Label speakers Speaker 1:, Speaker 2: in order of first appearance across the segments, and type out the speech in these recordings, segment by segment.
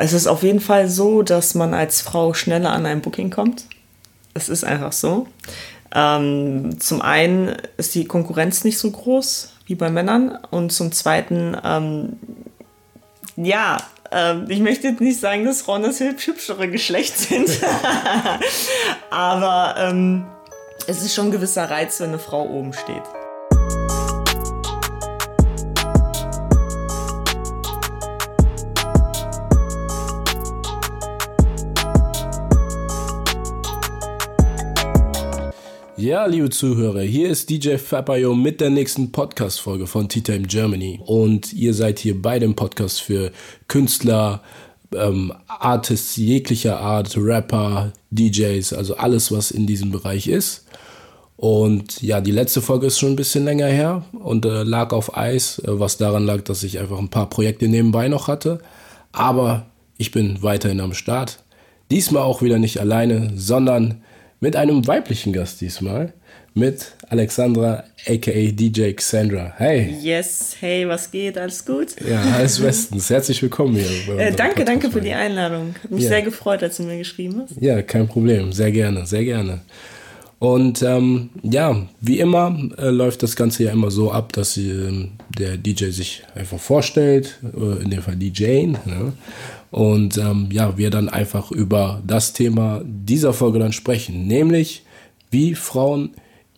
Speaker 1: es ist auf jeden Fall so, dass man als Frau schneller an ein Booking kommt. Es ist einfach so. Ähm, zum einen ist die Konkurrenz nicht so groß wie bei Männern und zum zweiten, ähm, ja, ähm, ich möchte jetzt nicht sagen, dass Frauen das hübschere Geschlecht sind, aber ähm, es ist schon ein gewisser Reiz, wenn eine Frau oben steht.
Speaker 2: Ja, liebe Zuhörer, hier ist DJ Fabayo mit der nächsten Podcast-Folge von Tea Time Germany. Und ihr seid hier bei dem Podcast für Künstler, ähm, Artists jeglicher Art, Rapper, DJs, also alles, was in diesem Bereich ist. Und ja, die letzte Folge ist schon ein bisschen länger her und äh, lag auf Eis, äh, was daran lag, dass ich einfach ein paar Projekte nebenbei noch hatte. Aber ich bin weiterhin am Start. Diesmal auch wieder nicht alleine, sondern mit einem weiblichen Gast diesmal, mit Alexandra aka DJ Xandra. Hey.
Speaker 1: Yes, hey, was geht? Alles gut?
Speaker 2: Ja, alles bestens. Herzlich willkommen hier.
Speaker 1: Äh, danke, danke für die Einladung. Hat mich ja. sehr gefreut, als du mir geschrieben hast.
Speaker 2: Ja, kein Problem. Sehr gerne, sehr gerne. Und ähm, ja, wie immer äh, läuft das Ganze ja immer so ab, dass äh, der DJ sich einfach vorstellt, äh, in dem Fall DJing. Ne? Und ähm, ja, wir dann einfach über das Thema dieser Folge dann sprechen, nämlich wie Frauen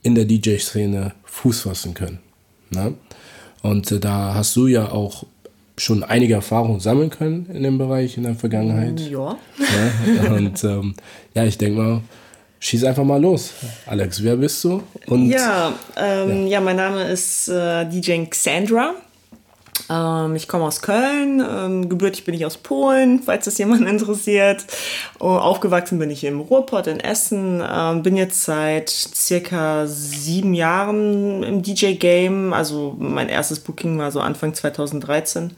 Speaker 2: in der DJ-Szene Fuß fassen können. Ne? Und äh, da hast du ja auch schon einige Erfahrungen sammeln können in dem Bereich in der Vergangenheit.
Speaker 1: Ja.
Speaker 2: ja und ähm, ja, ich denke mal, schieß einfach mal los. Alex, wer bist du?
Speaker 1: Und, ja, ähm, ja. ja, mein Name ist äh, DJ Xandra. Ähm, ich komme aus Köln, ähm, gebürtig bin ich aus Polen, falls das jemand interessiert. Uh, aufgewachsen bin ich im Ruhrpott in Essen, ähm, bin jetzt seit circa sieben Jahren im DJ-Game. Also mein erstes Booking war so Anfang 2013.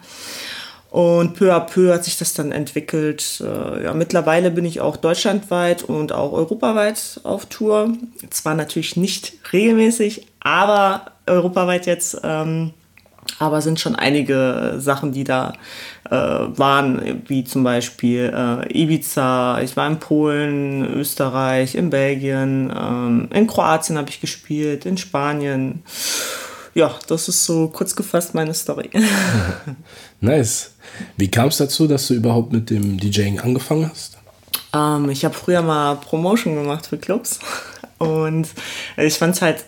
Speaker 1: Und peu à peu hat sich das dann entwickelt. Äh, ja, mittlerweile bin ich auch deutschlandweit und auch europaweit auf Tour. Zwar natürlich nicht regelmäßig, aber europaweit jetzt. Ähm, aber sind schon einige Sachen, die da äh, waren, wie zum Beispiel äh, Ibiza, ich war in Polen, Österreich, in Belgien, ähm, in Kroatien habe ich gespielt, in Spanien. Ja, das ist so kurz gefasst meine Story.
Speaker 2: nice. Wie kam es dazu, dass du überhaupt mit dem DJing angefangen hast?
Speaker 1: Ähm, ich habe früher mal Promotion gemacht für Clubs und ich fand es halt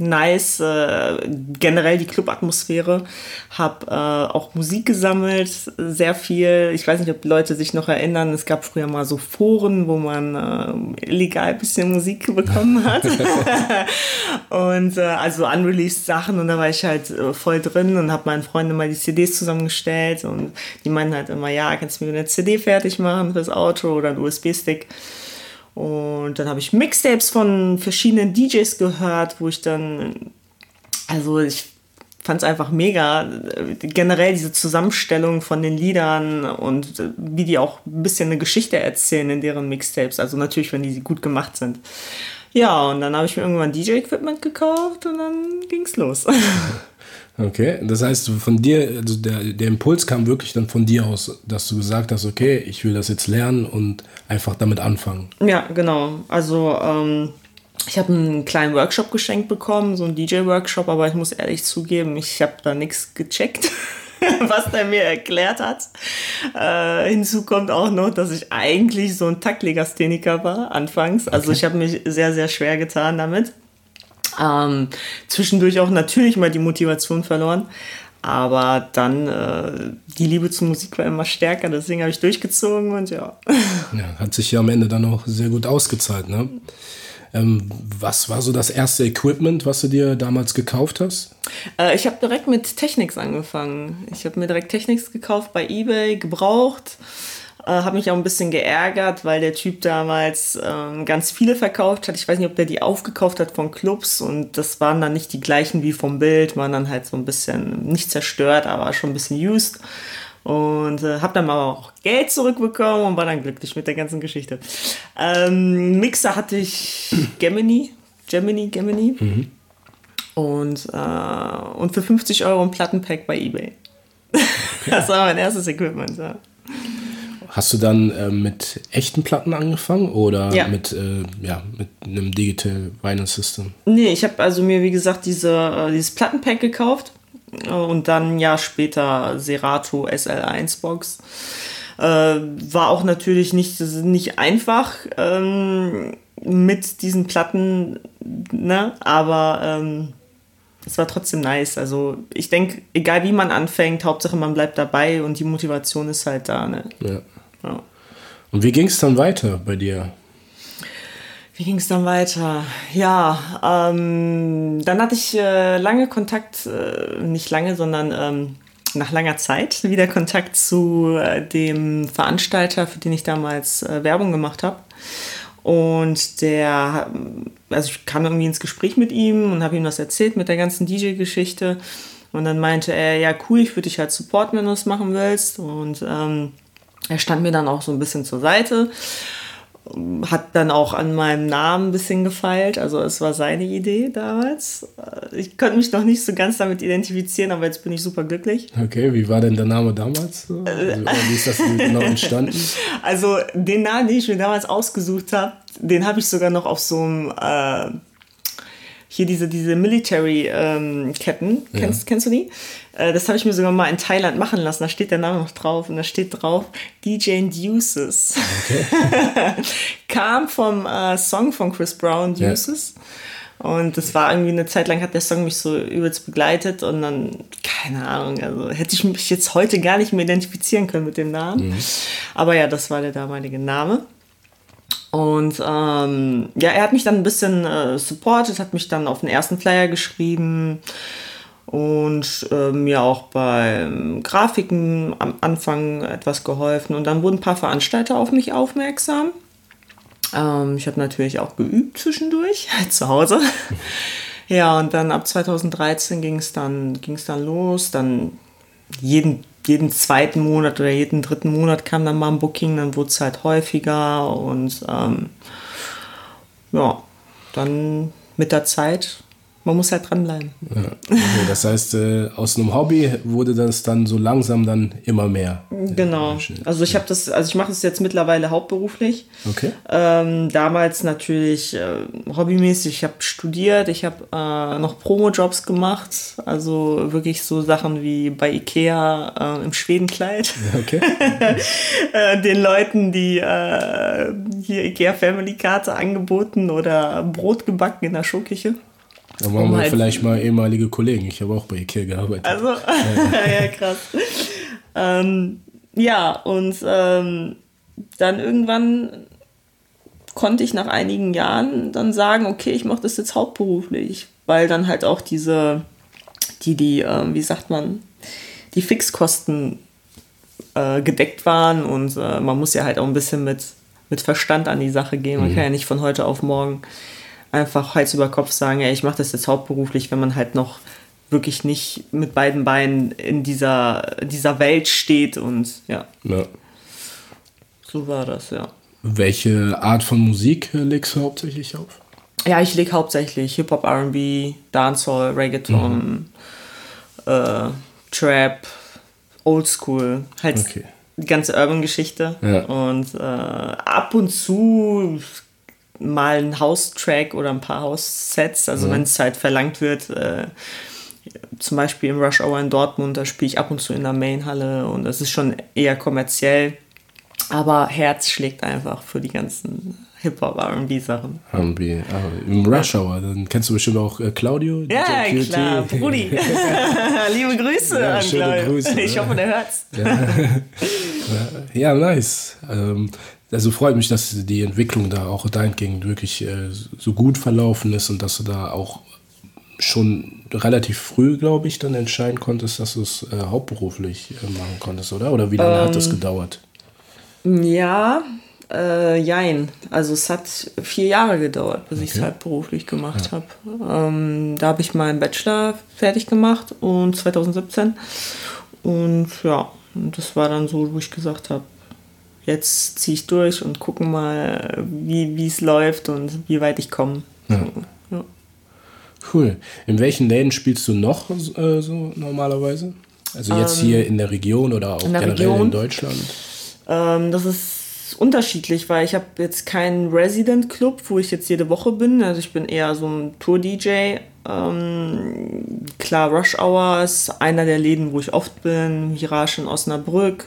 Speaker 1: nice, äh, generell die Clubatmosphäre. Hab äh, auch Musik gesammelt, sehr viel. Ich weiß nicht, ob Leute sich noch erinnern, es gab früher mal so Foren, wo man äh, illegal ein bisschen Musik bekommen hat. und äh, also unreleased Sachen und da war ich halt äh, voll drin und habe meinen Freunden mal die CDs zusammengestellt und die meinten halt immer, ja, kannst du mir eine CD fertig machen fürs Auto oder einen USB-Stick. Und dann habe ich Mixtapes von verschiedenen DJs gehört, wo ich dann, also ich fand es einfach mega. Generell diese Zusammenstellung von den Liedern und wie die auch ein bisschen eine Geschichte erzählen in deren Mixtapes. Also natürlich, wenn die gut gemacht sind. Ja, und dann habe ich mir irgendwann DJ-Equipment gekauft und dann ging es los.
Speaker 2: Okay, das heißt, von dir, also der, der Impuls kam wirklich dann von dir aus, dass du gesagt hast, okay, ich will das jetzt lernen und einfach damit anfangen.
Speaker 1: Ja, genau. Also ähm, ich habe einen kleinen Workshop geschenkt bekommen, so einen DJ-Workshop, aber ich muss ehrlich zugeben, ich habe da nichts gecheckt. was der mir erklärt hat. Äh, hinzu kommt auch noch, dass ich eigentlich so ein Taktlegastheniker war anfangs. Also okay. ich habe mich sehr, sehr schwer getan damit. Ähm, zwischendurch auch natürlich mal die Motivation verloren. Aber dann, äh, die Liebe zur Musik war immer stärker, deswegen habe ich durchgezogen und ja.
Speaker 2: ja. Hat sich ja am Ende dann auch sehr gut ausgezahlt, ne? Ähm, was war so das erste Equipment, was du dir damals gekauft hast?
Speaker 1: Äh, ich habe direkt mit Technics angefangen. Ich habe mir direkt Technics gekauft bei eBay, gebraucht. Äh, habe mich auch ein bisschen geärgert, weil der Typ damals ähm, ganz viele verkauft hat. Ich weiß nicht, ob der die aufgekauft hat von Clubs und das waren dann nicht die gleichen wie vom Bild, waren dann halt so ein bisschen nicht zerstört, aber schon ein bisschen used. Und äh, habe dann mal auch Geld zurückbekommen und war dann glücklich mit der ganzen Geschichte. Ähm, Mixer hatte ich Gemini, Gemini, Gemini. Mhm. Und, äh, und für 50 Euro ein Plattenpack bei eBay. Okay. Das war mein erstes Equipment, ja.
Speaker 2: Hast du dann äh, mit echten Platten angefangen oder
Speaker 1: Ja.
Speaker 2: mit, äh, ja, mit einem Digital Vinyl System?
Speaker 1: Nee, ich habe also mir, wie gesagt, diese, äh, dieses Plattenpack gekauft äh, und dann ein Jahr später Serato SL1 Box. Äh, war auch natürlich nicht, nicht einfach ähm, mit diesen Platten, ne? aber ähm, es war trotzdem nice. Also ich denke, egal wie man anfängt, Hauptsache man bleibt dabei und die Motivation ist halt da. Ne?
Speaker 2: Ja.
Speaker 1: Ja.
Speaker 2: Und wie ging es dann weiter bei dir?
Speaker 1: Wie ging es dann weiter? Ja, ähm, dann hatte ich äh, lange Kontakt, äh, nicht lange, sondern ähm, nach langer Zeit wieder Kontakt zu äh, dem Veranstalter, für den ich damals äh, Werbung gemacht habe. Und der, also ich kam irgendwie ins Gespräch mit ihm und habe ihm das erzählt mit der ganzen DJ-Geschichte. Und dann meinte er, ja cool, ich würde dich halt supporten, wenn du das machen willst. Und ähm, er stand mir dann auch so ein bisschen zur Seite hat dann auch an meinem Namen ein bisschen gefeilt. Also es war seine Idee damals. Äh, Ich konnte mich noch nicht so ganz damit identifizieren, aber jetzt bin ich super glücklich.
Speaker 2: Okay, wie war denn der Name damals? so? Also, wie ist das genau entstanden?
Speaker 1: Also den Namen, den ich mir damals ausgesucht habe, den habe ich sogar noch auf so einem äh, hier diese, diese Military-Ketten. kennst, kennst du die? Äh, das habe ich mir sogar mal in Thailand machen lassen. Da steht der Name noch drauf und da steht drauf DJ Deuces. Kam vom äh, Song von Chris Brown,
Speaker 2: Ja.
Speaker 1: Deuces. Und das war irgendwie eine Zeit lang hat der Song mich so übelst begleitet und dann, keine Ahnung, also hätte ich mich jetzt heute gar nicht mehr identifizieren können mit dem Namen. Aber ja, das war der damalige Name. Und ähm, ja, er hat mich dann ein bisschen äh, supportet, hat mich dann auf den ersten Flyer geschrieben und äh, mir auch beim Grafiken am Anfang etwas geholfen. Und dann wurden ein paar Veranstalter auf mich aufmerksam. Ähm, ich habe natürlich auch geübt zwischendurch zu Hause. ja, und dann ab 2013 ging es dann, ging's dann los. Dann jeden, jeden zweiten Monat oder jeden dritten Monat kam dann mal ein Booking, dann wurde es halt häufiger und ähm, ja, dann mit der Zeit, man muss halt dranbleiben.
Speaker 2: Ja. Okay, das heißt, äh, aus einem Hobby wurde das dann so langsam dann immer mehr.
Speaker 1: Genau. Also ich habe das, also ich mache das jetzt mittlerweile hauptberuflich.
Speaker 2: Okay.
Speaker 1: Ähm, damals natürlich äh, hobbymäßig. Ich habe studiert, ich habe äh, noch Promo-Jobs gemacht. Also wirklich so Sachen wie bei Ikea äh, im Schwedenkleid.
Speaker 2: Okay.
Speaker 1: äh, den Leuten, die äh, hier Ikea Family Karte angeboten oder Brot gebacken in der Showküche.
Speaker 2: Dann waren
Speaker 1: Um
Speaker 2: wir
Speaker 1: halt-
Speaker 2: vielleicht mal ehemalige Kollegen. Ich habe auch bei Ikea gearbeitet.
Speaker 1: Also, ja, krass. Ähm, ja, und ähm, dann irgendwann konnte ich nach einigen Jahren dann sagen, okay, ich mache das jetzt hauptberuflich, weil dann halt auch diese, die, die, ähm, wie sagt man, die Fixkosten äh, gedeckt waren und äh, man muss ja halt auch ein bisschen mit, mit Verstand an die Sache gehen. Man kann ja nicht von heute auf morgen einfach Hals über Kopf sagen, ja, ich mache das jetzt hauptberuflich, wenn man halt noch wirklich nicht mit beiden Beinen in dieser, dieser Welt steht und ja,
Speaker 2: Ja.
Speaker 1: so war das, ja.
Speaker 2: Welche Art von Musik legst du hauptsächlich auf?
Speaker 1: Ja, ich lege hauptsächlich Hip-Hop, RB, Dancehall, Reggaeton, äh, Trap, Oldschool, halt
Speaker 2: Okay.
Speaker 1: die ganze Urban-Geschichte.
Speaker 2: Ja.
Speaker 1: Und äh, ab und zu mal ein House-Track oder ein paar House-Sets, also wenn es halt verlangt wird. Äh, zum Beispiel im Rush Hour in Dortmund, da spiele ich ab und zu in der Mainhalle und das ist schon eher kommerziell. Aber Herz schlägt einfach für die ganzen Hip-Hop, RB-Sachen.
Speaker 2: R&B. Ah, Im Rush Hour, dann kennst du bestimmt auch äh, Claudio.
Speaker 1: Ja, klar, Brudi. Liebe Grüße
Speaker 2: Ja,
Speaker 1: an Claudio.
Speaker 2: Grüße,
Speaker 1: Ich
Speaker 2: ja.
Speaker 1: hoffe, der hört's.
Speaker 2: Ja, nice. Ähm, also freut mich, dass die Entwicklung da auch dahingehend wirklich äh, so gut verlaufen ist und dass du da auch schon relativ früh, glaube ich, dann entscheiden konntest, dass du es äh, hauptberuflich äh, machen konntest, oder? Oder wie lange hat
Speaker 1: Ähm,
Speaker 2: das gedauert?
Speaker 1: Ja, äh, jein. Also es hat vier Jahre gedauert, bis ich es
Speaker 2: Okay.
Speaker 1: halt beruflich gemacht habe. Ähm, da habe ich meinen Bachelor fertig gemacht und 2017. Und ja, das war dann so, wo ich gesagt habe, jetzt ziehe ich durch und gucken mal, wie es läuft und wie weit ich komme.
Speaker 2: Ja.
Speaker 1: Ja.
Speaker 2: Cool. In welchen Läden spielst du noch äh, so normalerweise? Also jetzt hier in der Region oder auch
Speaker 1: Ähm,
Speaker 2: generell
Speaker 1: Region?
Speaker 2: in Deutschland?
Speaker 1: Ähm, das ist unterschiedlich, weil ich habe jetzt keinen Resident Club, wo ich jetzt jede Woche bin. Also ich bin eher so ein Tour-DJ. Ähm, klar, Rush Hour ist einer der Läden, wo ich oft bin. Mirage in Osnabrück.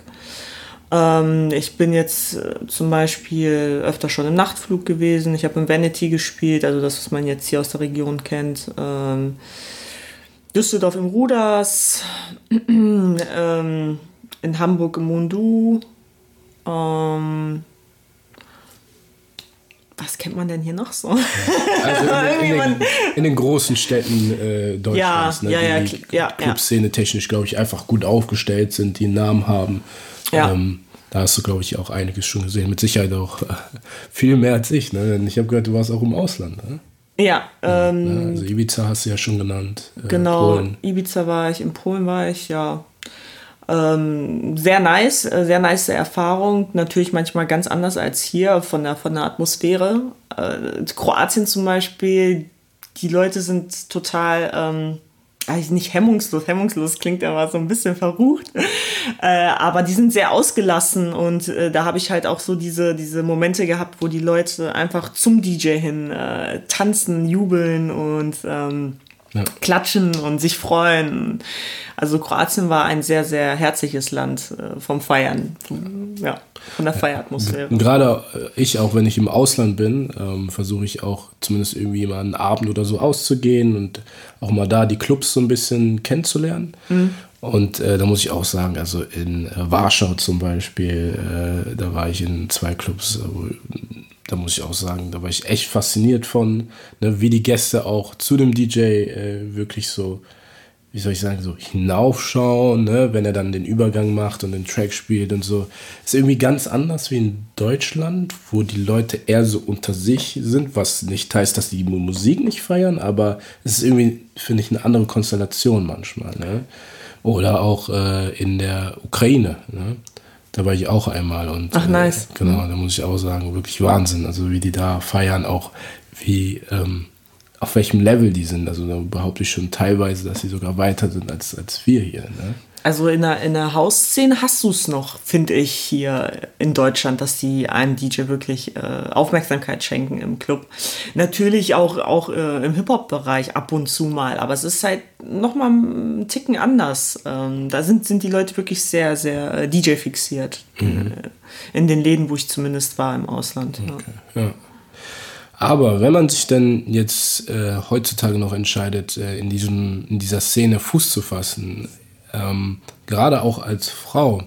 Speaker 1: Ähm, ich bin jetzt äh, zum Beispiel öfter schon im Nachtflug gewesen. Ich habe im Vanity gespielt, also das, was man jetzt hier aus der Region kennt. Ähm, Düsseldorf im Ruders, ähm, in Hamburg im Mundu. Ähm, was kennt man denn hier noch so? Also
Speaker 2: in, in, den, in den, großen Städten äh, Deutschlands,
Speaker 1: ja, ne, ja,
Speaker 2: die, ja, die Clubszene technisch, glaube ich, einfach gut aufgestellt sind, die einen Namen haben. Ja. Ähm, da hast du, glaube ich, auch einiges schon gesehen. Mit Sicherheit auch äh, viel mehr als ich. Ne? Ich habe gehört, du warst auch im Ausland. Ne?
Speaker 1: Ja. Ähm,
Speaker 2: ja, also Ibiza hast du ja schon genannt.
Speaker 1: Äh, genau, Polen. Ibiza war ich, in Polen war ich, ja. Ähm, sehr nice, äh, sehr nice Erfahrung. Natürlich manchmal ganz anders als hier von der, von der Atmosphäre. Äh, Kroatien zum Beispiel, die Leute sind total ähm, also nicht hemmungslos, hemmungslos klingt aber so ein bisschen verrucht, äh, aber die sind sehr ausgelassen und äh, da habe ich halt auch so diese, diese Momente gehabt, wo die Leute einfach zum DJ hin äh, tanzen, jubeln und ähm, ja. klatschen und sich freuen. Also Kroatien war ein sehr, sehr herzliches Land äh, vom Feiern, vom, ja, von der Feieratmosphäre.
Speaker 2: Gerade äh, ich, auch wenn ich im Ausland bin, ähm, versuche ich auch zumindest irgendwie mal einen Abend oder so auszugehen und auch mal da die Clubs so ein bisschen kennenzulernen. Mhm. Und äh, da muss ich auch sagen, also in äh, Warschau zum Beispiel, äh, da war ich in zwei Clubs, da muss ich auch sagen, da war ich echt fasziniert von, ne, wie die Gäste auch zu dem DJ äh, wirklich so, wie soll ich sagen, so hinaufschauen, ne, wenn er dann den Übergang macht und den Track spielt und so. Ist irgendwie ganz anders wie in Deutschland, wo die Leute eher so unter sich sind, was nicht heißt, dass die Musik nicht feiern, aber es ist irgendwie, finde ich, eine andere Konstellation manchmal. Ne? Oder auch äh, in der Ukraine. Ne? Da war ich auch einmal und
Speaker 1: Ach, nice.
Speaker 2: Äh, genau, da muss ich auch sagen, wirklich Wahnsinn. Also wie die da feiern, auch wie ähm, auf welchem Level die sind. Also da behaupte ich schon teilweise, dass sie sogar weiter sind als, als wir hier. Ne?
Speaker 1: Also in der, in der Hausszene hast du es noch, finde ich, hier in Deutschland, dass die einem DJ wirklich äh, Aufmerksamkeit schenken im Club. Natürlich auch, auch äh, im Hip-Hop-Bereich ab und zu mal, aber es ist halt nochmal ein Ticken anders. Ähm, da sind, sind die Leute wirklich sehr, sehr äh, DJ-fixiert. Mhm. Äh, in den Läden, wo ich zumindest war im Ausland. Okay. Ja. ja.
Speaker 2: Aber wenn man sich denn jetzt äh, heutzutage noch entscheidet, äh, in, diesem, in dieser Szene Fuß zu fassen, ähm, gerade auch als Frau,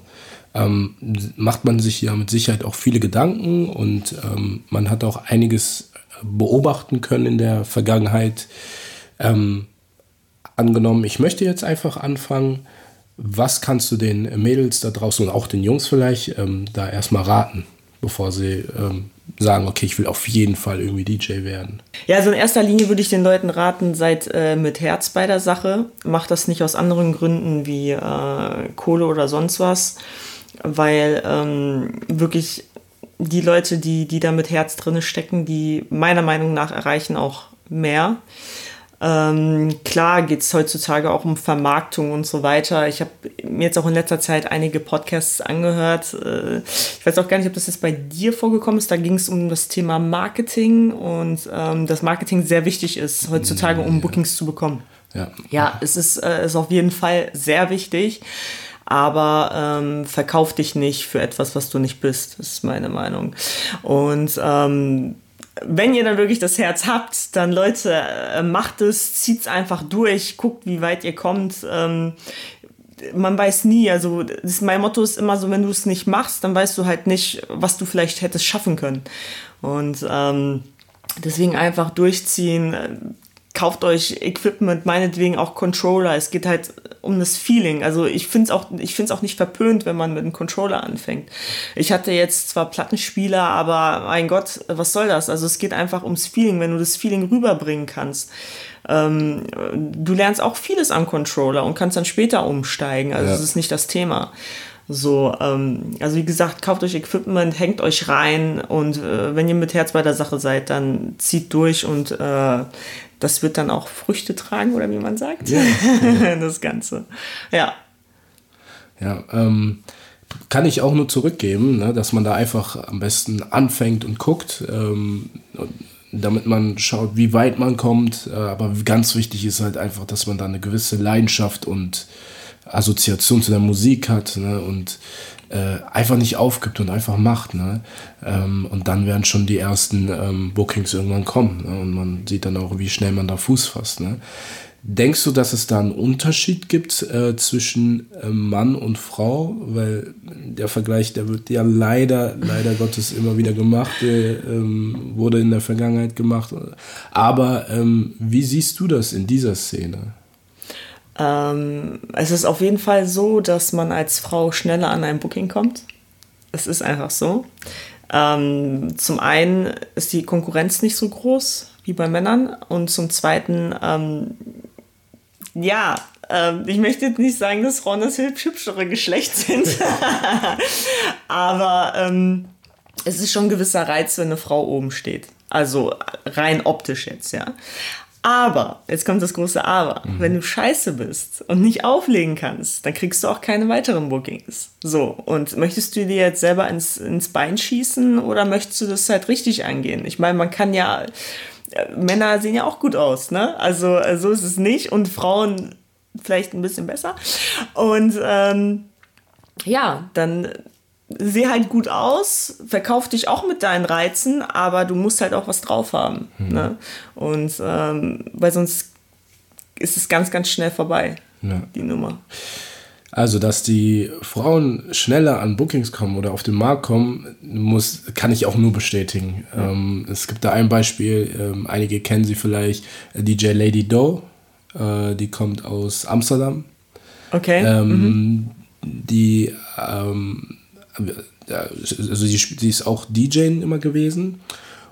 Speaker 2: ähm, macht man sich ja mit Sicherheit auch viele Gedanken und ähm, man hat auch einiges beobachten können in der Vergangenheit. Ähm, angenommen, ich möchte jetzt einfach anfangen. Was kannst du den Mädels da draußen und auch den Jungs vielleicht ähm, da erstmal raten, bevor sie ähm, sagen, okay, ich will auf jeden Fall irgendwie DJ werden?
Speaker 1: Ja, also in erster Linie würde ich den Leuten raten, seid äh, mit Herz bei der Sache. Macht das nicht aus anderen Gründen wie äh, Kohle oder sonst was, weil ähm, wirklich die Leute, die, die da mit Herz drin stecken, die meiner Meinung nach erreichen auch mehr. Ähm, klar geht es heutzutage auch um Vermarktung und so weiter. Ich habe mir jetzt auch in letzter Zeit einige Podcasts angehört. Äh, ich weiß auch gar nicht, ob das jetzt bei dir vorgekommen ist. Da ging es um das Thema Marketing und ähm, dass Marketing sehr wichtig ist heutzutage, um Bookings zu bekommen. Ja, ja es ist, äh, ist auf jeden Fall sehr wichtig. Aber ähm, verkauf dich nicht für etwas, was du nicht bist, ist meine Meinung. Und ähm, wenn ihr dann wirklich das Herz habt, dann Leute, äh, macht es, zieht es einfach durch, guckt, wie weit ihr kommt. Ähm, man weiß nie, also das, mein Motto ist immer so, wenn du es nicht machst, dann weißt du halt nicht, was du vielleicht hättest schaffen können. Und ähm, deswegen einfach durchziehen, kauft euch Equipment, meinetwegen auch Controller. Es geht halt um das Feeling. Also ich finde es auch, auch nicht verpönt, wenn man mit einem Controller anfängt. Ich hatte jetzt zwar Plattenspieler, aber mein Gott, was soll das? Also es geht einfach ums Feeling, wenn du das Feeling rüberbringen kannst. Ähm, du lernst auch vieles am Controller und kannst dann später umsteigen. Also ja. das ist nicht das Thema. So, ähm, also wie gesagt, kauft euch Equipment, hängt euch rein und äh, wenn ihr mit Herz bei der Sache seid, dann zieht durch und äh, das wird dann auch Früchte tragen, oder wie man sagt. Ja. das Ganze. Ja.
Speaker 2: Ja, ähm, kann ich auch nur zurückgeben, ne, dass man da einfach am besten anfängt und guckt, ähm, damit man schaut, wie weit man kommt. Äh, aber ganz wichtig ist halt einfach, dass man da eine gewisse Leidenschaft und Assoziation zu der Musik hat ne, und äh, einfach nicht aufgibt und einfach macht. Ne? Ähm, und dann werden schon die ersten ähm, Bookings irgendwann kommen. Ne? Und man sieht dann auch, wie schnell man da Fuß fasst. Ne? Denkst du, dass es da einen Unterschied gibt äh, zwischen äh, Mann und Frau? Weil der Vergleich, der wird ja leider, leider Gottes immer wieder gemacht, äh, ähm, wurde in der Vergangenheit gemacht. Aber ähm, wie siehst du das in dieser Szene?
Speaker 1: Ähm, es ist auf jeden Fall so, dass man als Frau schneller an ein Booking kommt. Es ist einfach so. Ähm, zum einen ist die Konkurrenz nicht so groß wie bei Männern und zum zweiten ähm, ja, ähm, ich möchte jetzt nicht sagen, dass Frauen das hübschere Geschlecht sind, aber ähm, es ist schon ein gewisser Reiz, wenn eine Frau oben steht. Also rein optisch jetzt, ja. Aber, jetzt kommt das große Aber, mhm. wenn du scheiße bist und nicht auflegen kannst, dann kriegst du auch keine weiteren Bookings. So, und möchtest du dir jetzt selber ins, ins Bein schießen oder möchtest du das halt richtig angehen? Ich meine, man kann ja Männer sehen ja auch gut aus, ne? Also äh, so ist es nicht und Frauen vielleicht ein bisschen besser. Und ähm, ja, dann seh halt gut aus, verkauf dich auch mit deinen Reizen, aber du musst halt auch was drauf haben. Mhm. Ne? Und ähm, weil sonst ist es ganz, ganz schnell vorbei, ja. die Nummer.
Speaker 2: Also, dass die Frauen schneller an Bookings kommen oder auf den Markt kommen, muss, kann ich auch nur bestätigen. Ja. Ähm, es gibt da ein Beispiel, ähm, einige kennen sie vielleicht, DJ Lady Doe, äh, die kommt aus Amsterdam.
Speaker 1: Okay.
Speaker 2: Ähm, mhm. Die, ähm, also sie, sie ist auch DJ immer gewesen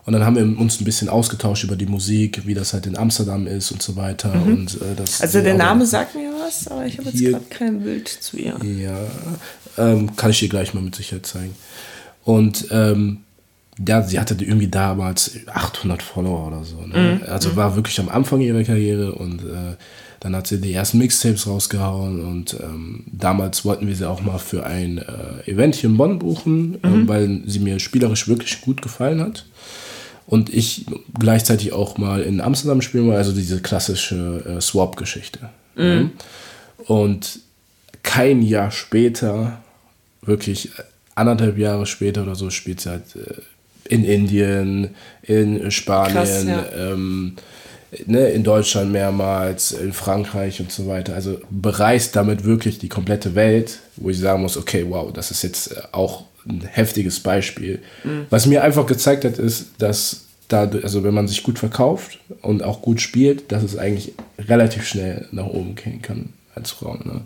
Speaker 2: und dann haben wir uns ein bisschen ausgetauscht über die Musik, wie das halt in Amsterdam ist und so weiter. Mhm. Und, äh, das
Speaker 1: also der Name sagt mir was, aber ich habe jetzt gerade kein Bild zu ihr.
Speaker 2: Ja, ähm, kann ich dir gleich mal mit Sicherheit zeigen. Und ähm, ja, sie hatte irgendwie damals 800 Follower oder so. Ne? Mhm. Also mhm. war wirklich am Anfang ihrer Karriere und äh, dann hat sie die ersten Mixtapes rausgehauen und ähm, damals wollten wir sie auch mal für ein äh, Event hier in Bonn buchen, äh, mhm. äh, weil sie mir spielerisch wirklich gut gefallen hat und ich gleichzeitig auch mal in Amsterdam spielen wollte, also diese klassische äh, Swap-Geschichte. Mhm. Und kein Jahr später, wirklich anderthalb Jahre später oder so, spielt sie halt äh, in Indien, in Spanien, Krass, ja. ähm, ne, in Deutschland mehrmals, in Frankreich und so weiter. Also bereist damit wirklich die komplette Welt, wo ich sagen muss, okay, wow, das ist jetzt äh, auch ein heftiges Beispiel. Mhm. Was mir einfach gezeigt hat, ist, dass da, also wenn man sich gut verkauft und auch gut spielt, dass es eigentlich relativ schnell nach oben gehen kann als Frau. Ne?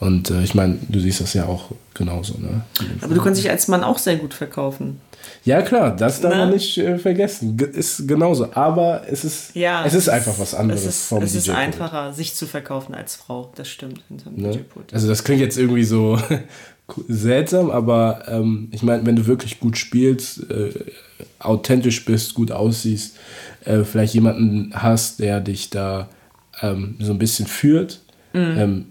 Speaker 2: Und äh, ich meine, du siehst das ja auch genauso. Ne?
Speaker 1: Aber du kannst dich als Mann auch sehr gut verkaufen.
Speaker 2: Ja, klar, das darf man nicht äh, vergessen. G ist genauso. Aber es ist, ja, es ist einfach was anderes.
Speaker 1: Es ist, vom es ist einfacher, sich zu verkaufen als Frau. Das stimmt.
Speaker 2: Ne? Also, das klingt jetzt irgendwie so seltsam, aber ähm, ich meine, wenn du wirklich gut spielst, äh, authentisch bist, gut aussiehst, äh, vielleicht jemanden hast, der dich da ähm, so ein bisschen führt, mhm. ähm,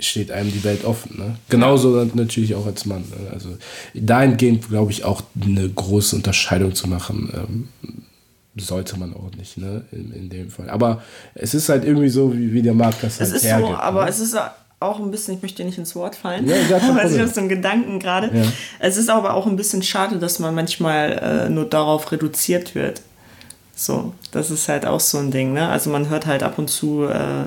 Speaker 2: steht einem die Welt offen. Ne? Genauso ja. natürlich auch als Mann. Ne? Also dahingehend glaube ich auch eine große Unterscheidung zu machen. Ähm, sollte man auch nicht, ne? In, in dem Fall. Aber es ist halt irgendwie so, wie, wie der Markt das
Speaker 1: halt Es ist hergibt, so, aber ne? es ist auch ein bisschen, ich möchte dir nicht ins Wort fallen, ja, weil ich habe so einen Gedanken gerade. Ja. Es ist aber auch ein bisschen schade, dass man manchmal äh, nur darauf reduziert wird. So, das ist halt auch so ein Ding, ne? Also man hört halt ab und zu äh,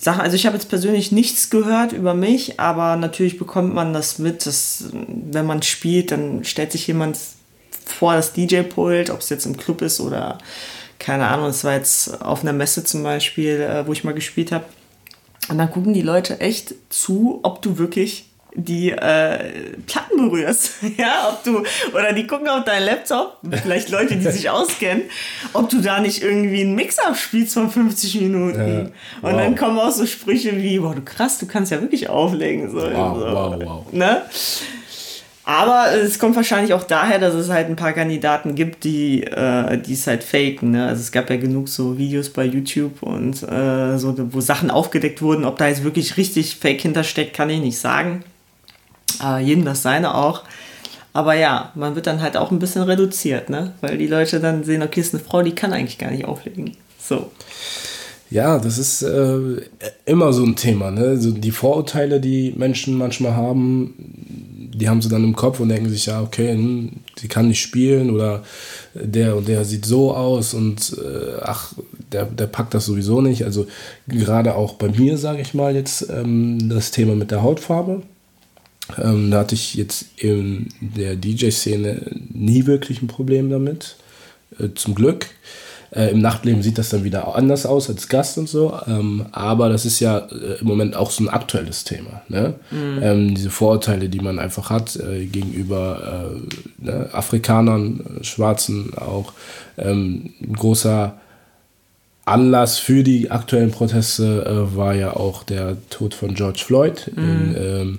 Speaker 1: Sachen, also ich habe jetzt persönlich nichts gehört über mich, aber natürlich bekommt man das mit, dass wenn man spielt, dann stellt sich jemand vor das DJ-Pult, ob es jetzt im Club ist oder keine Ahnung, es war jetzt auf einer Messe zum Beispiel, äh, wo ich mal gespielt habe und dann gucken die Leute echt zu, ob du wirklich die äh, Platten berührst, ja, ob du, oder die gucken auf deinen Laptop, vielleicht Leute, die sich auskennen, ob du da nicht irgendwie einen Mix abspielst von 50 Minuten. Ja, wow. Und dann kommen auch so Sprüche wie, boah, du krass, du kannst ja wirklich auflegen. So, wow, so. wow, wow. Ne? Aber es kommt wahrscheinlich auch daher, dass es halt ein paar Kandidaten gibt, die äh, es halt faken. Ne? Also es gab ja genug so Videos bei YouTube und äh, so, wo Sachen aufgedeckt wurden. Ob da jetzt wirklich richtig Fake hintersteckt, kann ich nicht sagen. Äh, jedem das seine auch. Aber ja, man wird dann halt auch ein bisschen reduziert, ne? Weil die Leute dann sehen, okay, ist eine Frau, die kann eigentlich gar nicht auflegen. So.
Speaker 2: Ja, das ist äh, immer so ein Thema. Ne? So die Vorurteile, die Menschen manchmal haben, die haben sie dann im Kopf und denken sich, ja, okay, hm, sie kann nicht spielen oder der und der sieht so aus und äh, ach, der, der packt das sowieso nicht. Also gerade auch bei mir, sage ich mal, jetzt ähm, das Thema mit der Hautfarbe. Ähm, da hatte ich jetzt in der DJ-Szene nie wirklich ein Problem damit. Äh, zum Glück. Äh, Im Nachtleben sieht das dann wieder anders aus als Gast und so. Ähm, aber das ist ja äh, im Moment auch so ein aktuelles Thema. Ne? Mhm. Ähm, diese Vorurteile, die man einfach hat äh, gegenüber äh, ne? Afrikanern, Schwarzen auch. Ähm, ein großer Anlass für die aktuellen Proteste äh, war ja auch der Tod von George Floyd mhm. in ähm,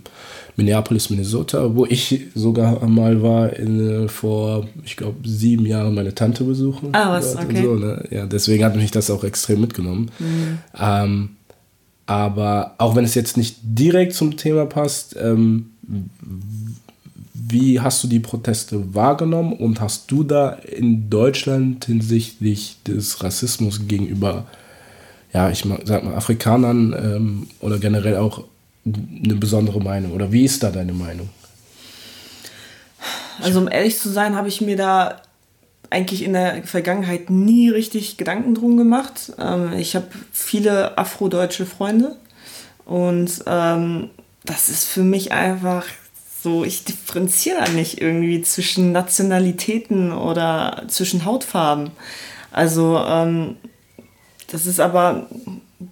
Speaker 2: Minneapolis, Minnesota, wo ich sogar mal war in, vor, ich glaube, sieben Jahren meine Tante besuchen. Ah, was, okay. So, ne? Ja, deswegen hat mich das auch extrem mitgenommen. Mhm. Ähm, aber auch wenn es jetzt nicht direkt zum Thema passt, ähm, wie hast du die Proteste wahrgenommen und hast du da in Deutschland hinsichtlich des Rassismus gegenüber, ja, ich sag mal, Afrikanern ähm, oder generell auch eine besondere Meinung? Oder wie ist da deine Meinung?
Speaker 1: Also um ehrlich zu sein, habe ich mir da eigentlich in der Vergangenheit nie richtig Gedanken drum gemacht. Ähm, ich habe viele afrodeutsche Freunde und ähm, das ist für mich einfach so, ich differenziere da nicht irgendwie zwischen Nationalitäten oder zwischen Hautfarben. Also ähm, das ist aber,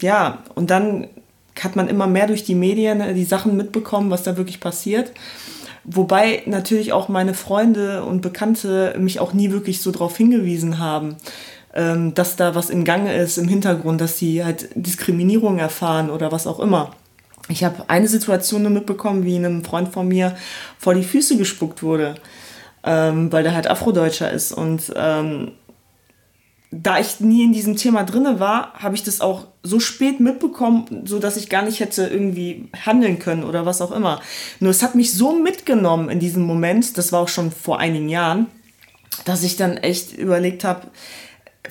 Speaker 1: ja, und dann hat man immer mehr durch die Medien äh, die Sachen mitbekommen, was da wirklich passiert. Wobei natürlich auch meine Freunde und Bekannte mich auch nie wirklich so darauf hingewiesen haben, ähm, dass da was im Gange ist im Hintergrund, dass sie halt Diskriminierung erfahren oder was auch immer. Ich habe eine Situation nur mitbekommen, wie einem Freund von mir vor die Füße gespuckt wurde, ähm, weil der halt Afrodeutscher ist. Und ähm, da ich nie in diesem Thema drinne war, habe ich das auch so spät mitbekommen, so dass ich gar nicht hätte irgendwie handeln können oder was auch immer. Nur es hat mich so mitgenommen in diesem Moment, das war auch schon vor einigen Jahren, dass ich dann echt überlegt habe,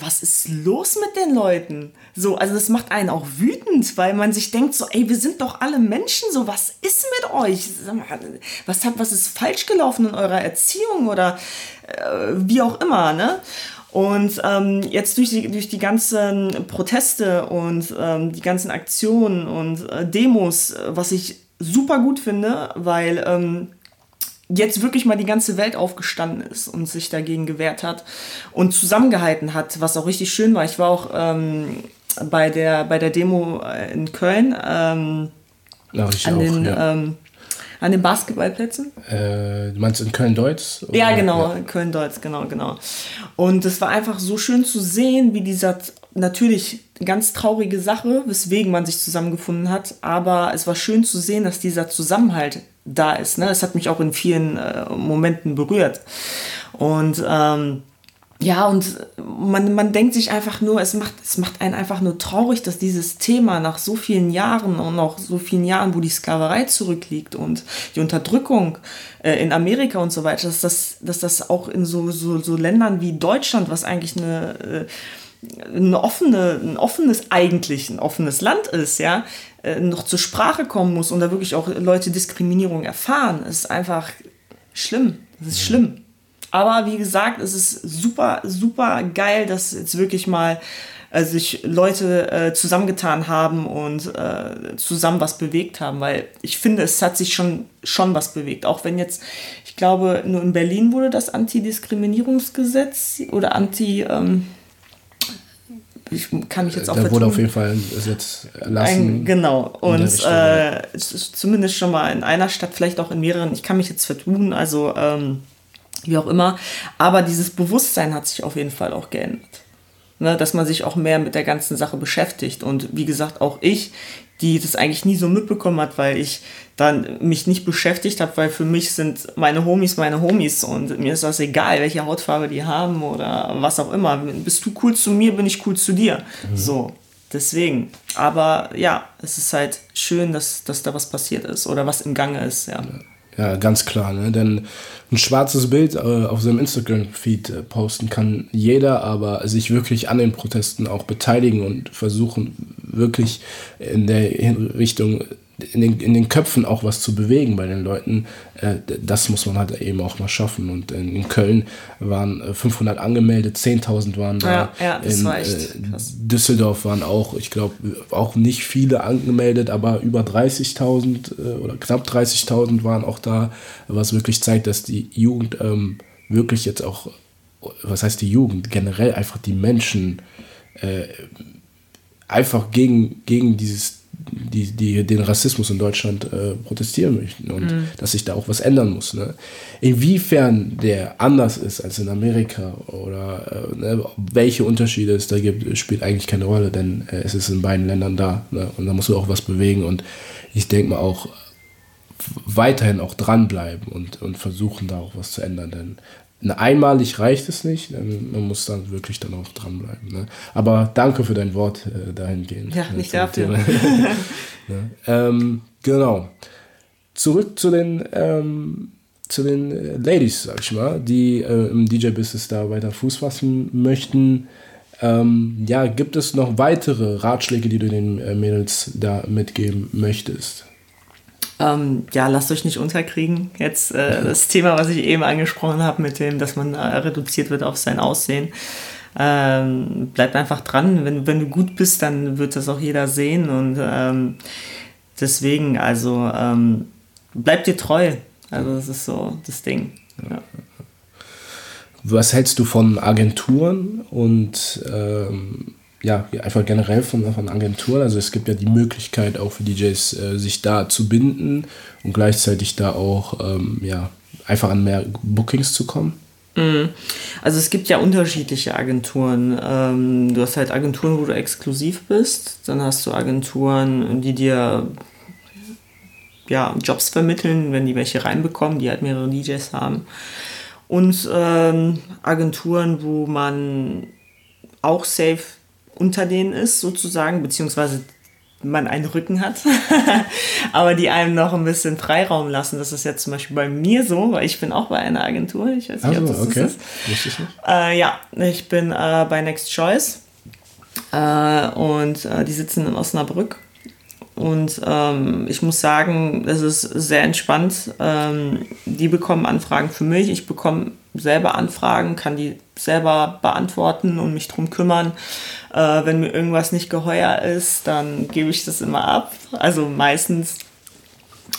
Speaker 1: was ist los mit den Leuten? So, also das macht einen auch wütend, weil man sich denkt so, ey, wir sind doch alle Menschen, so was ist mit euch? Was hat, was ist falsch gelaufen in eurer Erziehung oder äh, wie auch immer, ne? Und ähm, jetzt durch die, durch die ganzen Proteste und ähm, die ganzen Aktionen und äh, Demos, was ich super gut finde, weil ähm, jetzt wirklich mal die ganze Welt aufgestanden ist und sich dagegen gewehrt hat und zusammengehalten hat, was auch richtig schön war. Ich war auch ähm, bei, der, bei der Demo äh, in Köln ähm, an auch, den ja. ähm, an den Basketballplätzen.
Speaker 2: Äh, du meinst in Köln-Deutz?
Speaker 1: Ja, genau, ja. Köln-Deutz, genau, genau. Und es war einfach so schön zu sehen, wie dieser natürlich ganz traurige Sache, weswegen man sich zusammengefunden hat, aber es war schön zu sehen, dass dieser Zusammenhalt da ist. Ne? Das hat mich auch in vielen äh, Momenten berührt. Und ähm, ja, und man, man denkt sich einfach nur, es macht, es macht einen einfach nur traurig, dass dieses Thema nach so vielen Jahren und noch so vielen Jahren, wo die Sklaverei zurückliegt und die Unterdrückung äh, in Amerika und so weiter, dass das, dass das auch in so, so, so Ländern wie Deutschland, was eigentlich eine, äh, eine offene, ein offenes, eigentlich ein offenes Land ist, ja, noch zur Sprache kommen muss und da wirklich auch Leute Diskriminierung erfahren, ist einfach schlimm. Das ist schlimm. Aber wie gesagt, es ist super, super geil, dass jetzt wirklich mal äh, sich Leute äh, zusammengetan haben und äh, zusammen was bewegt haben, weil ich finde, es hat sich schon, schon was bewegt. Auch wenn jetzt, ich glaube, nur in Berlin wurde das Antidiskriminierungsgesetz oder Anti, ähm, ich kann mich jetzt auch
Speaker 2: Da wurde auf jeden Fall jetzt erlassen.
Speaker 1: Ein, genau. Und äh, zumindest schon mal in einer Stadt, vielleicht auch in mehreren. Ich kann mich jetzt vertun. Also ähm, wie auch immer. Aber dieses Bewusstsein hat sich auf jeden Fall auch geändert. Ne, dass man sich auch mehr mit der ganzen Sache beschäftigt. Und wie gesagt, auch ich, die das eigentlich nie so mitbekommen hat, weil ich dann mich nicht beschäftigt habe, weil für mich sind meine Homies meine Homies und mir ist das egal, welche Hautfarbe die haben oder was auch immer. Bist du cool zu mir, bin ich cool zu dir. Mhm. So, deswegen. Aber ja, es ist halt schön, dass, dass da was passiert ist oder was im Gange ist, ja.
Speaker 2: ja. Ja, ganz klar. Ne? Denn ein schwarzes Bild äh, auf seinem Instagram-Feed äh, posten kann jeder, aber sich wirklich an den Protesten auch beteiligen und versuchen, wirklich in der Richtung in den, in den Köpfen auch was zu bewegen bei den Leuten, äh, das muss man halt eben auch mal schaffen. Und in, in Köln waren 500 äh, angemeldet, 10.000 waren da. Ja, ja, das in war echt äh, krass. Düsseldorf waren auch, ich glaube, auch nicht viele angemeldet, aber über 30.000 äh, oder knapp 30.000 waren auch da, was wirklich zeigt, dass die Jugend ähm, wirklich jetzt auch, was heißt die Jugend, generell einfach die Menschen äh, einfach gegen, gegen dieses die, die den Rassismus in Deutschland äh, protestieren möchten und mhm. dass sich da auch was ändern muss. Ne? Inwiefern der anders ist als in Amerika oder äh, ne, welche Unterschiede es da gibt, spielt eigentlich keine Rolle, denn äh, es ist in beiden Ländern da ne? und da musst du auch was bewegen und ich denke mal auch weiterhin auch dranbleiben und, und versuchen da auch was zu ändern, denn einmalig reicht es nicht, man muss dann wirklich dann auch dranbleiben. Ne? Aber danke für dein Wort äh, dahingehend. Ja, nicht dafür. ne? ähm, genau. Zurück zu den, ähm, zu den äh, Ladies, sag ich mal, die äh, im DJ-Business da weiter Fuß fassen möchten. Ähm, ja, gibt es noch weitere Ratschläge, die du den äh, Mädels da mitgeben möchtest?
Speaker 1: Ähm, ja, lasst euch nicht unterkriegen. Jetzt äh, das Thema, was ich eben angesprochen habe, mit dem, dass man äh, reduziert wird auf sein Aussehen. Ähm, bleibt einfach dran. Wenn, wenn du gut bist, dann wird das auch jeder sehen. Und ähm, deswegen, also ähm, bleibt dir treu. Also das ist so das Ding. Ja.
Speaker 2: Was hältst du von Agenturen und ähm, ja, einfach generell von, von Agenturen. Also es gibt ja die Möglichkeit auch für DJs, äh, sich da zu binden und gleichzeitig da auch ähm, ja, einfach an mehr Bookings zu kommen.
Speaker 1: Mhm. Also es gibt ja unterschiedliche Agenturen. Ähm, du hast halt Agenturen, wo du exklusiv bist. Dann hast du Agenturen, die dir ja, Jobs vermitteln, wenn die welche reinbekommen, die halt mehrere DJs haben. Und ähm, Agenturen, wo man auch safe unter denen ist, sozusagen, beziehungsweise man einen Rücken hat, aber die einem noch ein bisschen Freiraum lassen. Das ist jetzt zum Beispiel bei mir so, weil ich bin auch bei einer Agentur. Ich weiß nicht, also, ob das okay. ist. Ich. Äh, ja, ich bin äh, bei Next Choice äh, und äh, die sitzen in Osnabrück. Und ähm, ich muss sagen, es ist sehr entspannt. Ähm, die bekommen Anfragen für mich. Ich bekomme selber Anfragen, kann die selber beantworten und mich drum kümmern. Äh, wenn mir irgendwas nicht geheuer ist, dann gebe ich das immer ab. Also meistens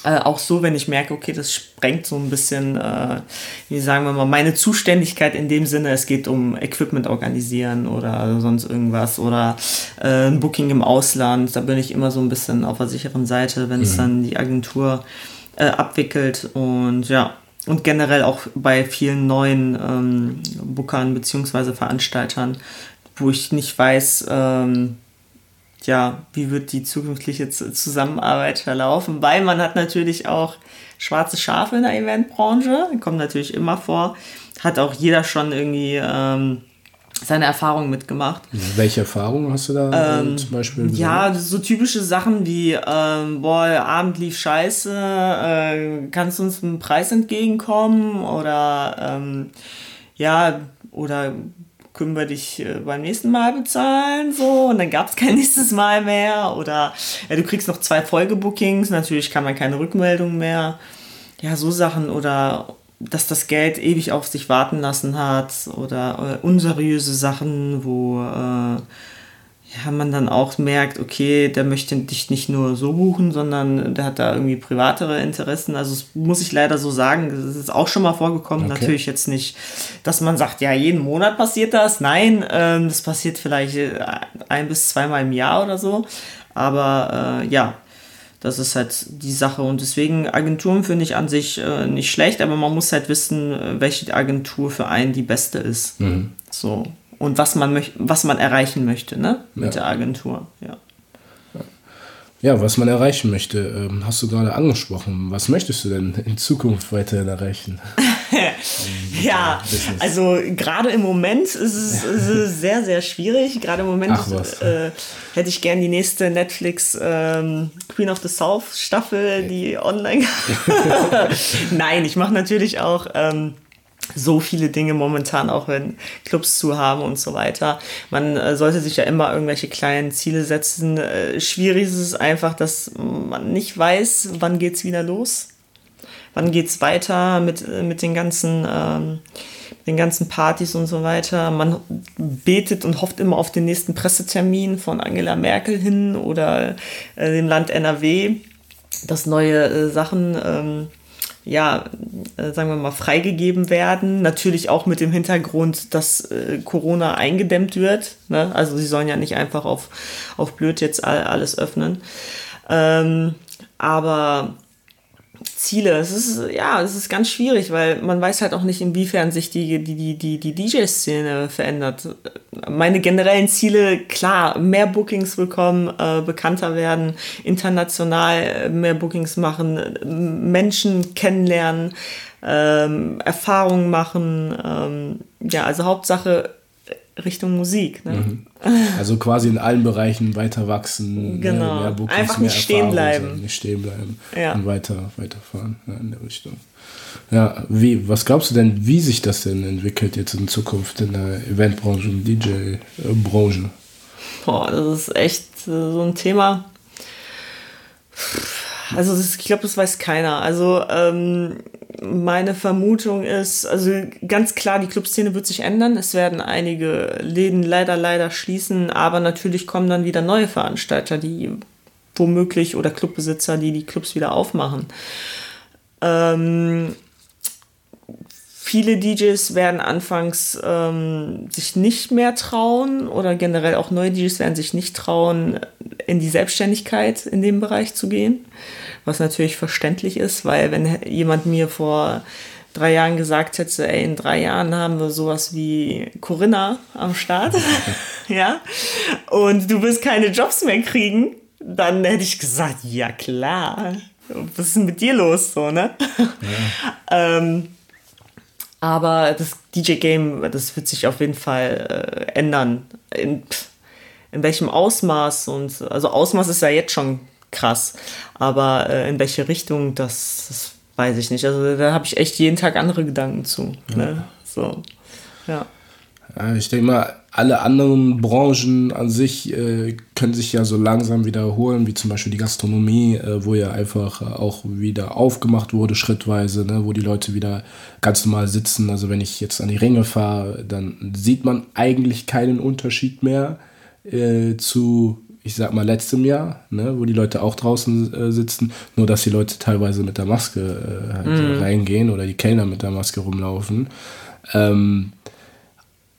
Speaker 1: äh, auch so, wenn ich merke, okay, das sprengt so ein bisschen, äh, wie sagen wir mal, meine Zuständigkeit in dem Sinne, es geht um Equipment organisieren oder sonst irgendwas oder äh, ein Booking im Ausland, da bin ich immer so ein bisschen auf der sicheren Seite, wenn es mhm. dann die Agentur äh, abwickelt und ja, und generell auch bei vielen neuen ähm, Bookern bzw. Veranstaltern wo ich nicht weiß, ähm, ja, wie wird die zukünftige Zusammenarbeit verlaufen, weil man hat natürlich auch schwarze Schafe in der Eventbranche, kommt natürlich immer vor, hat auch jeder schon irgendwie ähm, seine Erfahrungen mitgemacht.
Speaker 2: Welche Erfahrungen hast du da ähm, zum
Speaker 1: Beispiel? Besonders? Ja, so typische Sachen wie, ähm, boah, Abend lief scheiße, äh, kannst du uns einen Preis entgegenkommen oder ähm, ja, oder können wir dich äh, beim nächsten Mal bezahlen, so, und dann gab es kein nächstes Mal mehr, oder ja, du kriegst noch zwei Folgebookings, natürlich kann man keine Rückmeldung mehr, ja, so Sachen, oder dass das Geld ewig auf sich warten lassen hat, oder äh, unseriöse Sachen, wo äh, ja, man dann auch merkt, okay, der möchte dich nicht nur so buchen, sondern der hat da irgendwie privatere Interessen. Also das muss ich leider so sagen, das ist auch schon mal vorgekommen. Okay. Natürlich jetzt nicht, dass man sagt, ja, jeden Monat passiert das. Nein, ähm, das passiert vielleicht äh, ein bis zweimal im Jahr oder so. Aber äh, ja, das ist halt die Sache. Und deswegen Agenturen finde ich an sich äh, nicht schlecht, aber man muss halt wissen, äh, welche Agentur für einen die beste ist. Mhm. So und was man, möcht was man erreichen möchte ne? mit ja. der Agentur. Ja.
Speaker 2: Ja, was man erreichen möchte, ähm, hast du gerade angesprochen. Was möchtest du denn in Zukunft weiterhin erreichen?
Speaker 1: ja, also gerade im Moment ist es, ist es, sehr, sehr schwierig. Gerade im Moment äh, hätte ich gern die nächste Netflix ähm, Queen of the South Staffel, die online. Nein, ich mache natürlich auch. Ähm, so viele Dinge momentan, auch wenn Clubs zu haben und so weiter. Man äh, sollte sich ja immer irgendwelche kleinen Ziele setzen. Äh, schwierig ist es einfach, dass man nicht weiß, wann geht es wieder los. Wann geht es weiter mit, äh, mit den ganzen, ähm, den ganzen Partys und so weiter. Man betet und hofft immer auf den nächsten Pressetermin von Angela Merkel hin oder äh, dem Land NRW, dass neue Sachen ähm, ja, äh, sagen wir mal, freigegeben werden. Natürlich auch mit dem Hintergrund, dass äh, Corona eingedämmt wird. Ne? Also sie sollen ja nicht einfach auf, auf blöd jetzt alles öffnen. Ähm, aber Ziele. Es ist, ja, es ist ganz schwierig, weil man weiß halt auch nicht, inwiefern sich die, die, die, die, die DJ-Szene verändert. Meine generellen Ziele, klar, mehr Bookings bekommen, äh, bekannter werden, international mehr Bookings machen, Menschen kennenlernen, ähm, Erfahrungen machen. Ähm, ja, also Hauptsache Richtung Musik. Ne? Mhm.
Speaker 2: Also quasi in allen Bereichen weiter wachsen, ne? genau. mehr, mehr Bookings,
Speaker 1: Einfach nicht stehen bleiben.
Speaker 2: Nicht stehen bleiben ja. und weiter, weiterfahren ja, in der Richtung. Ja, wie, was glaubst du denn, wie sich das denn entwickelt jetzt in Zukunft in der Eventbranche und DJ-Branche?
Speaker 1: Boah, das ist echt äh, so ein Thema. Also das, ich glaube, das weiß keiner. Also ähm, meine Vermutung ist, also ganz klar, die Clubszene wird sich ändern. Es werden einige Läden leider, leider schließen, aber natürlich kommen dann wieder neue Veranstalter, die womöglich oder Clubbesitzer, die die Clubs wieder aufmachen. Ähm, viele DJs werden anfangs ähm, sich nicht mehr trauen oder generell auch neue DJs werden sich nicht trauen, in die Selbstständigkeit in dem Bereich zu gehen was natürlich verständlich ist, weil wenn jemand mir vor drei Jahren gesagt hätte, ey, in drei Jahren haben wir sowas wie Corinna am Start, ja, und du wirst keine Jobs mehr kriegen, dann hätte ich gesagt, ja klar, was ist denn mit dir los, so, ne? Ja. ähm, aber das DJ-Game, das wird sich auf jeden Fall äh, ändern. In, in welchem Ausmaß und also Ausmaß ist ja jetzt schon krass. Aber äh, in welche Richtung, das, das, weiß ich nicht. Also da habe ich echt jeden Tag andere Gedanken zu. Ja. Ne? So, ja.
Speaker 2: Ich denke mal, alle anderen Branchen an sich äh, können sich ja so langsam wiederholen, wie zum Beispiel die Gastronomie, äh, wo ja einfach auch wieder aufgemacht wurde, schrittweise, ne, wo die Leute wieder ganz normal sitzen. Also wenn ich jetzt an die Ringe fahre, dann sieht man eigentlich keinen Unterschied mehr äh, zu ich sag mal, letztem Jahr, ne, wo die Leute auch draußen äh, sitzen, nur dass die Leute teilweise mit der Maske äh, halt mm. reingehen oder die Kellner mit der Maske rumlaufen. Ähm,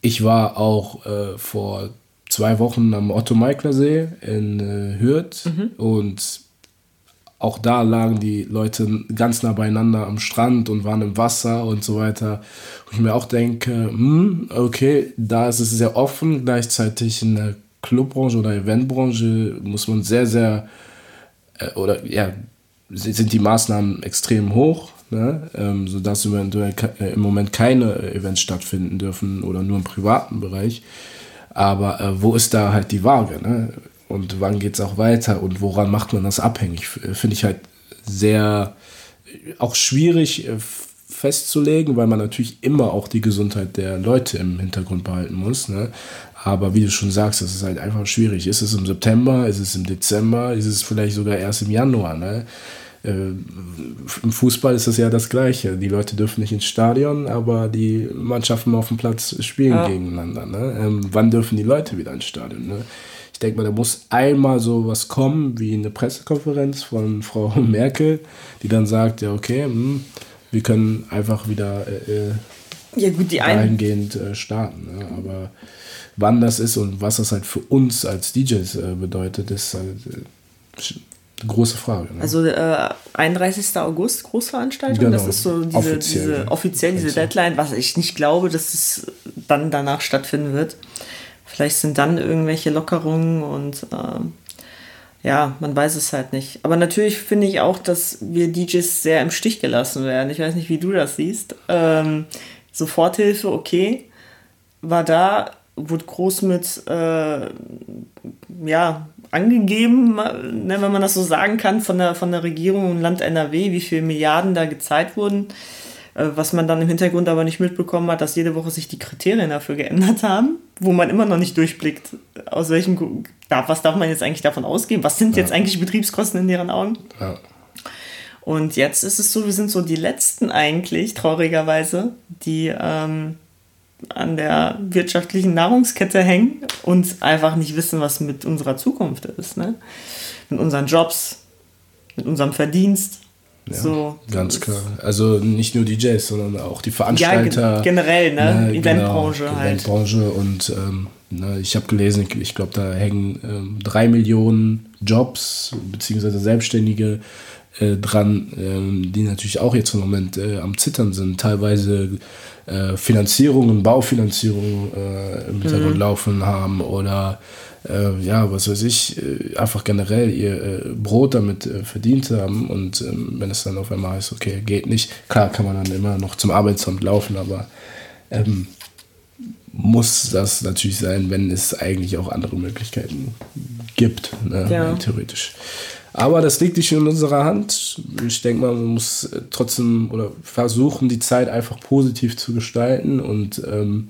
Speaker 2: ich war auch äh, vor zwei Wochen am Otto-Meikler-See in äh, Hürth mhm. und auch da lagen die Leute ganz nah beieinander am Strand und waren im Wasser und so weiter. Und ich mir auch denke, hm, okay, da ist es sehr offen, gleichzeitig in der Clubbranche oder Eventbranche muss man sehr, sehr, äh, oder ja, sind die Maßnahmen extrem hoch, ne? ähm, sodass äh, im Moment keine Events stattfinden dürfen oder nur im privaten Bereich. Aber äh, wo ist da halt die Waage? Ne? Und wann geht es auch weiter und woran macht man das abhängig? Finde ich halt sehr auch schwierig äh, festzulegen, weil man natürlich immer auch die Gesundheit der Leute im Hintergrund behalten muss. Ne? Aber wie du schon sagst, das ist halt einfach schwierig. Ist es im September, ist es im Dezember, ist es vielleicht sogar erst im Januar. Ne? Äh, Im Fußball ist das ja das Gleiche. Die Leute dürfen nicht ins Stadion, aber die Mannschaften auf dem Platz spielen ja. gegeneinander. Ne? Ähm, wann dürfen die Leute wieder ins Stadion? Ne? Ich denke mal, da muss einmal so was kommen, wie eine Pressekonferenz von Frau Merkel, die dann sagt, ja, okay, hm, wir können einfach wieder äh, äh ja, gut, die dahingehend äh, starten. Ne? Aber wann das ist und was das halt für uns als DJs äh, bedeutet, ist halt äh, große Frage. Ne?
Speaker 1: Also äh, 31. August Großveranstaltung, genau, das ist so diese offiziell, diese, offiziell diese Deadline, was ich nicht glaube, dass es dann danach stattfinden wird. Vielleicht sind dann irgendwelche Lockerungen und ähm, ja, man weiß es halt nicht. Aber natürlich finde ich auch, dass wir DJs sehr im Stich gelassen werden. Ich weiß nicht, wie du das siehst. Ähm, Soforthilfe, okay, war da, wurde groß mit, äh, ja, angegeben, ne, wenn man das so sagen kann, von der, von der Regierung und Land NRW, wie viele Milliarden da gezahlt wurden. Äh, was man dann im Hintergrund aber nicht mitbekommen hat, dass jede Woche sich die Kriterien dafür geändert haben, wo man immer noch nicht durchblickt, aus welchem, was darf man jetzt eigentlich davon ausgehen, was sind ja. jetzt eigentlich Betriebskosten in deren Augen. Ja. Und jetzt ist es so, wir sind so die Letzten eigentlich, traurigerweise, die ähm, an der wirtschaftlichen Nahrungskette hängen und einfach nicht wissen, was mit unserer Zukunft ist. Ne? Mit unseren Jobs, mit unserem Verdienst.
Speaker 2: Ja, so. Ganz klar. Also nicht nur DJs, sondern auch die Veranstalter. Ja,
Speaker 1: generell, ne? ne Eventbranche
Speaker 2: genau, halt. Eventbranche und ähm, ne, ich habe gelesen, ich glaube, da hängen ähm, drei Millionen Jobs bzw. Selbstständige äh, dran, ähm, die natürlich auch jetzt im Moment äh, am Zittern sind. Teilweise äh, Finanzierungen, Baufinanzierungen äh, im Hintergrund mhm. laufen haben oder äh, ja, was weiß ich, einfach generell ihr Brot damit verdient haben und ähm, wenn es dann auf einmal heißt, okay, geht nicht, klar kann man dann immer noch zum Arbeitsamt laufen, aber ähm, muss das natürlich sein, wenn es eigentlich auch andere Möglichkeiten gibt, ne, ja. theoretisch. Aber das liegt nicht in unserer Hand. Ich denke mal, man muss trotzdem oder versuchen, die Zeit einfach positiv zu gestalten und ähm,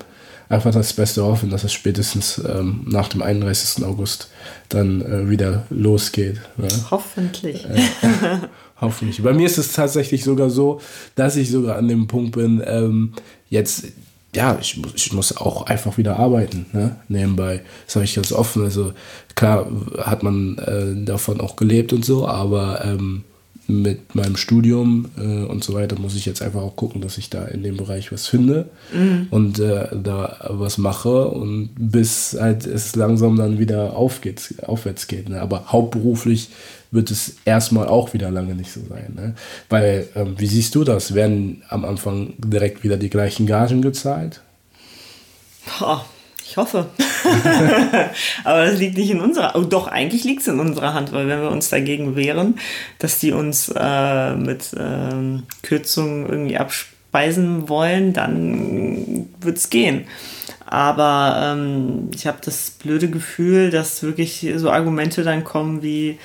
Speaker 2: einfach das Beste hoffen, dass es spätestens ähm, nach dem 31. August dann äh, wieder losgeht.
Speaker 1: Ne? Hoffentlich.
Speaker 2: Äh, hoffentlich. Bei mir ist es tatsächlich sogar so, dass ich sogar an dem Punkt bin, ähm, jetzt ja, ich muss, ich muss auch einfach wieder arbeiten, ne? nebenbei. Das habe ich ganz offen. Also klar hat man äh, davon auch gelebt und so, aber ähm, mit meinem Studium äh, und so weiter muss ich jetzt einfach auch gucken, dass ich da in dem Bereich was finde mhm. und äh, da was mache und bis halt es langsam dann wieder aufgeht, aufwärts geht. Ne? Aber hauptberuflich wird es erstmal auch wieder lange nicht so sein. Ne? Weil, ähm, wie siehst du das? Werden am Anfang direkt wieder die gleichen Gagen gezahlt?
Speaker 1: Boah, ich hoffe. Aber das liegt nicht in unserer, oh, doch, eigentlich liegt es in unserer Hand, weil wenn wir uns dagegen wehren, dass die uns äh, mit äh, Kürzungen irgendwie abspeisen wollen, dann wird es gehen. Aber ähm, ich habe das blöde Gefühl, dass wirklich so Argumente dann kommen wie,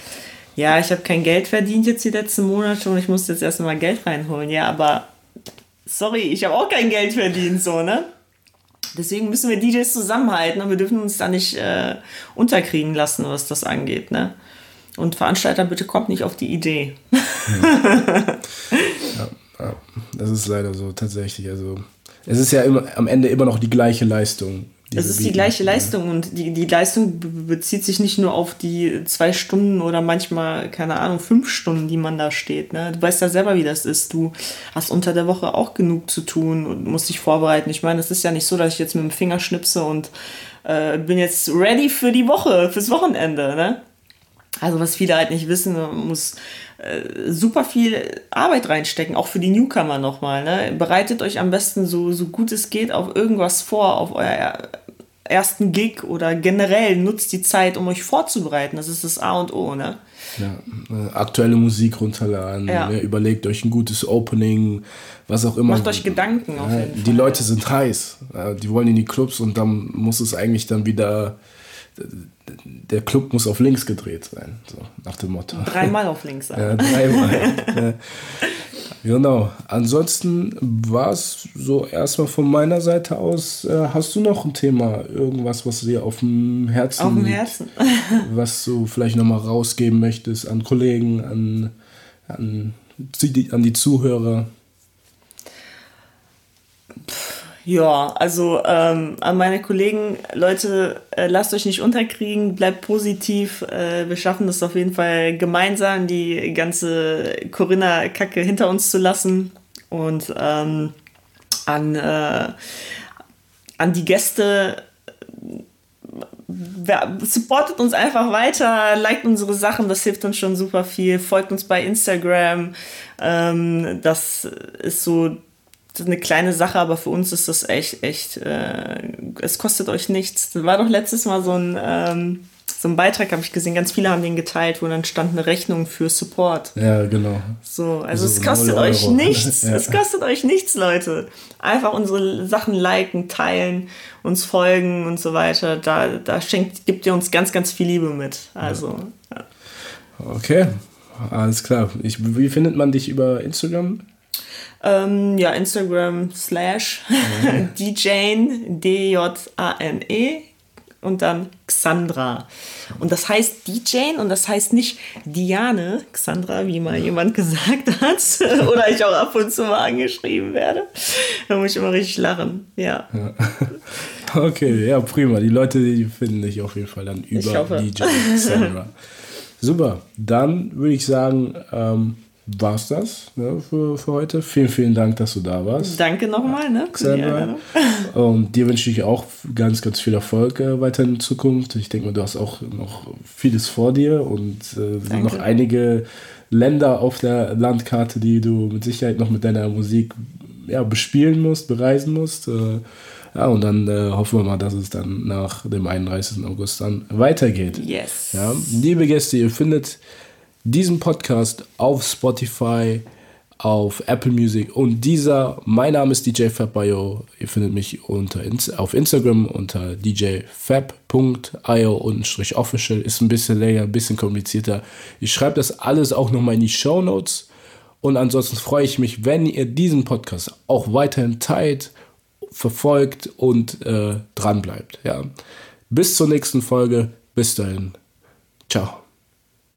Speaker 1: ja, ich habe kein Geld verdient jetzt die letzten Monate und ich muss jetzt erstmal Geld reinholen. Ja, aber sorry, ich habe auch kein Geld verdient, so, ne? Deswegen müssen wir DJs zusammenhalten und wir dürfen uns da nicht äh, unterkriegen lassen, was das angeht. Ne? Und Veranstalter, bitte kommt nicht auf die Idee.
Speaker 2: ja, ja, das ist leider so tatsächlich. Also es ist ja immer, am Ende immer noch die gleiche Leistung.
Speaker 1: Es ist die gleiche Leistung und die, die Leistung bezieht sich nicht nur auf die zwei Stunden oder manchmal, keine Ahnung, fünf Stunden, die man da steht. Ne? Du weißt ja selber, wie das ist. Du hast unter der Woche auch genug zu tun und musst dich vorbereiten. Ich meine, es ist ja nicht so, dass ich jetzt mit dem Finger schnipse und äh, bin jetzt ready für die Woche, fürs Wochenende. Ne? Also was viele halt nicht wissen, man muss äh, super viel Arbeit reinstecken, auch für die Newcomer nochmal. Ne? Bereitet euch am besten so, so gut es geht auf irgendwas vor, auf euer ersten Gig oder generell nutzt die Zeit, um euch vorzubereiten. Das ist das A und O, ne?
Speaker 2: Ja, äh, aktuelle Musik runterladen, ja. ne, überlegt euch ein gutes Opening, was auch immer.
Speaker 1: Macht euch Gedanken auf jeden
Speaker 2: Fall. Die Leute sind heiß, die wollen in die Clubs und dann muss es eigentlich dann wieder, der Club muss auf links gedreht sein, so nach dem Motto.
Speaker 1: Dreimal auf links.
Speaker 2: Ja, dreimal. Genau. Ansonsten war es so erstmal von meiner Seite aus. Äh, hast du noch ein Thema, irgendwas, was dir auf dem Herzen
Speaker 1: Auf dem Herzen.
Speaker 2: was du vielleicht nochmal rausgeben möchtest an Kollegen, an, an, an die Zuhörer?
Speaker 1: Ja, also ähm, an meine Kollegen, Leute, äh, lasst euch nicht unterkriegen, bleibt positiv. Äh, wir schaffen das auf jeden Fall gemeinsam, die ganze Corinna-Kacke hinter uns zu lassen. Und ähm, an, äh, an die Gäste, supportet uns einfach weiter, liked unsere Sachen, das hilft uns schon super viel. Folgt uns bei Instagram. Ähm, das ist so eine kleine Sache, aber für uns ist das echt, echt, äh, es kostet euch nichts. Das war doch letztes Mal so ein, ähm, so einen Beitrag habe ich gesehen, ganz viele haben den geteilt, wo dann stand eine Rechnung für Support.
Speaker 2: Ja, genau.
Speaker 1: So, also, also es kostet euch nichts. ja. Es kostet euch nichts, Leute. Einfach unsere Sachen liken, teilen, uns folgen und so weiter. Da, da schenkt, gibt ihr uns ganz, ganz viel Liebe mit. Also, ja.
Speaker 2: Okay, alles klar. Ich, wie findet man dich über Instagram?
Speaker 1: Ähm, ja, Instagram slash mhm. DJane, D-J-A-N-E und dann Xandra. Und das heißt DJane und das heißt nicht Diane Xandra, wie mal jemand gesagt hat. Oder ich auch ab und zu mal angeschrieben werde. Da muss ich immer richtig lachen. Ja. ja.
Speaker 2: Okay, ja, prima. Die Leute, die finden dich auf jeden Fall dann über DJ Xandra. Super. Dann würde ich sagen, ähm, war es das ne, für, für heute. Vielen, vielen Dank, dass du da warst.
Speaker 1: Danke nochmal. Ne,
Speaker 2: ja, Und dir wünsche ich auch ganz, ganz viel Erfolg äh, weiter in Zukunft. Ich denke mal, du hast auch noch vieles vor dir und äh, sind noch einige Länder auf der Landkarte, die du mit Sicherheit noch mit deiner Musik ja, bespielen musst, bereisen musst. Äh, ja, und dann äh, hoffen wir mal, dass es dann nach dem 31. August dann weitergeht.
Speaker 1: Yes.
Speaker 2: Ja, liebe Gäste, ihr findet diesen Podcast auf Spotify, auf Apple Music und dieser. Mein Name ist DJ Fabio. Ihr findet mich unter, auf Instagram unter djfab.io-official. Ist ein bisschen länger, ein bisschen komplizierter. Ich schreibe das alles auch nochmal in die Show Notes. Und ansonsten freue ich mich, wenn ihr diesen Podcast auch weiterhin teilt, verfolgt und äh, dran bleibt. Ja. Bis zur nächsten Folge. Bis dahin. Ciao.